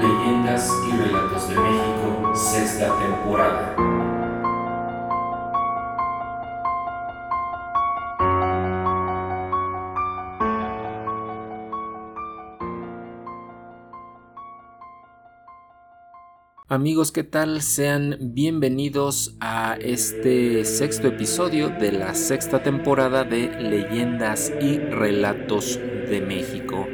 Leyendas y Relatos de México, sexta temporada. Amigos, ¿qué tal? Sean bienvenidos a este sexto episodio de la sexta temporada de Leyendas y Relatos de México.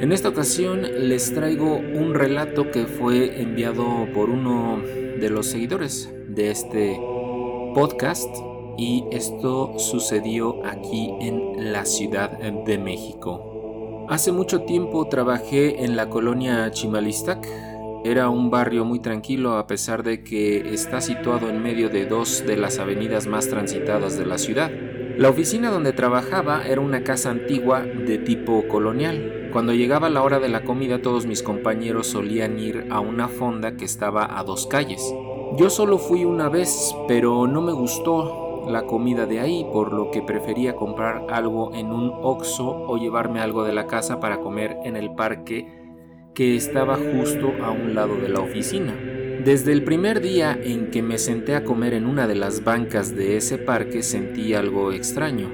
En esta ocasión les traigo un relato que fue enviado por uno de los seguidores de este podcast y esto sucedió aquí en la Ciudad de México. Hace mucho tiempo trabajé en la colonia Chimalistac, era un barrio muy tranquilo a pesar de que está situado en medio de dos de las avenidas más transitadas de la ciudad. La oficina donde trabajaba era una casa antigua de tipo colonial. Cuando llegaba la hora de la comida todos mis compañeros solían ir a una fonda que estaba a dos calles. Yo solo fui una vez, pero no me gustó la comida de ahí, por lo que prefería comprar algo en un Oxxo o llevarme algo de la casa para comer en el parque que estaba justo a un lado de la oficina. Desde el primer día en que me senté a comer en una de las bancas de ese parque sentí algo extraño,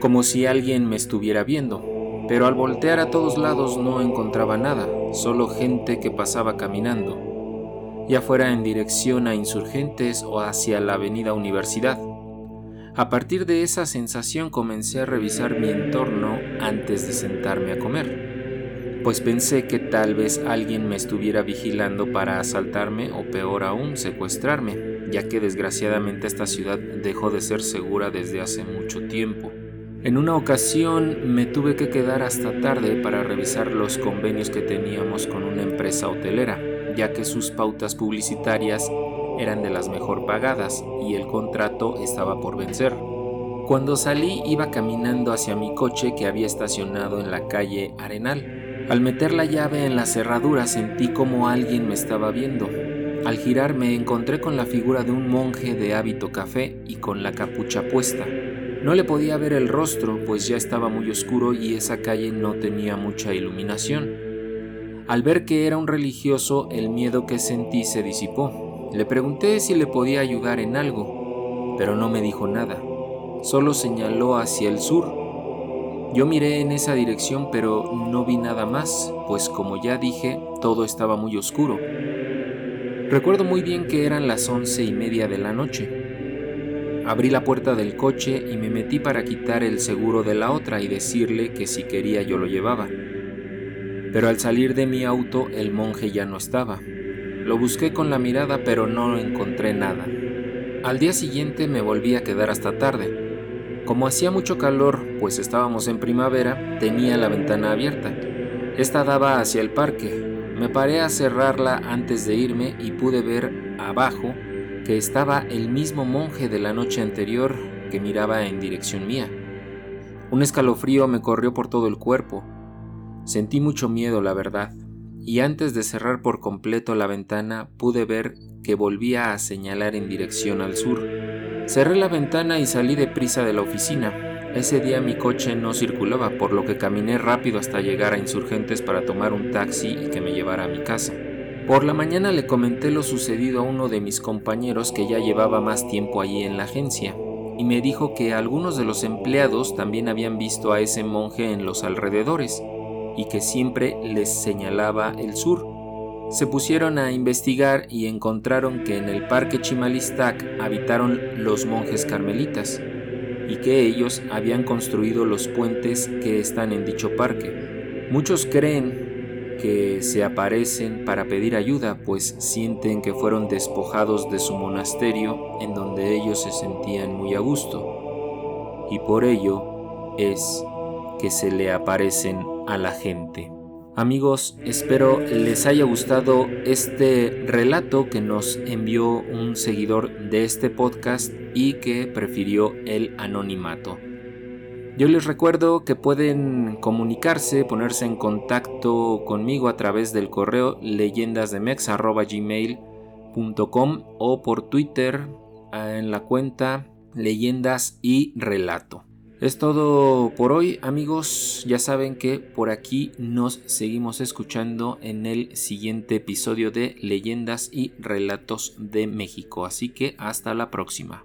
como si alguien me estuviera viendo, pero al voltear a todos lados no encontraba nada, solo gente que pasaba caminando, ya fuera en dirección a insurgentes o hacia la avenida Universidad. A partir de esa sensación comencé a revisar mi entorno antes de sentarme a comer pues pensé que tal vez alguien me estuviera vigilando para asaltarme o peor aún secuestrarme, ya que desgraciadamente esta ciudad dejó de ser segura desde hace mucho tiempo. En una ocasión me tuve que quedar hasta tarde para revisar los convenios que teníamos con una empresa hotelera, ya que sus pautas publicitarias eran de las mejor pagadas y el contrato estaba por vencer. Cuando salí iba caminando hacia mi coche que había estacionado en la calle Arenal al meter la llave en la cerradura sentí como alguien me estaba viendo. Al girar me encontré con la figura de un monje de hábito café y con la capucha puesta. No le podía ver el rostro, pues ya estaba muy oscuro y esa calle no tenía mucha iluminación. Al ver que era un religioso, el miedo que sentí se disipó. Le pregunté si le podía ayudar en algo, pero no me dijo nada. Solo señaló hacia el sur yo miré en esa dirección pero no vi nada más, pues como ya dije, todo estaba muy oscuro. Recuerdo muy bien que eran las once y media de la noche. Abrí la puerta del coche y me metí para quitar el seguro de la otra y decirle que si quería yo lo llevaba. Pero al salir de mi auto el monje ya no estaba. Lo busqué con la mirada pero no encontré nada. Al día siguiente me volví a quedar hasta tarde. Como hacía mucho calor, pues estábamos en primavera, tenía la ventana abierta. Esta daba hacia el parque. Me paré a cerrarla antes de irme y pude ver abajo que estaba el mismo monje de la noche anterior que miraba en dirección mía. Un escalofrío me corrió por todo el cuerpo. Sentí mucho miedo, la verdad, y antes de cerrar por completo la ventana pude ver que volvía a señalar en dirección al sur. Cerré la ventana y salí deprisa de la oficina. Ese día mi coche no circulaba, por lo que caminé rápido hasta llegar a Insurgentes para tomar un taxi y que me llevara a mi casa. Por la mañana le comenté lo sucedido a uno de mis compañeros que ya llevaba más tiempo allí en la agencia, y me dijo que algunos de los empleados también habían visto a ese monje en los alrededores, y que siempre les señalaba el sur, se pusieron a investigar y encontraron que en el parque Chimalistac habitaron los monjes carmelitas y que ellos habían construido los puentes que están en dicho parque. Muchos creen que se aparecen para pedir ayuda, pues sienten que fueron despojados de su monasterio en donde ellos se sentían muy a gusto, y por ello es que se le aparecen a la gente. Amigos, espero les haya gustado este relato que nos envió un seguidor de este podcast y que prefirió el anonimato. Yo les recuerdo que pueden comunicarse, ponerse en contacto conmigo a través del correo leyendasdemex.gmail.com o por Twitter en la cuenta leyendas y relato. Es todo por hoy amigos, ya saben que por aquí nos seguimos escuchando en el siguiente episodio de Leyendas y Relatos de México, así que hasta la próxima.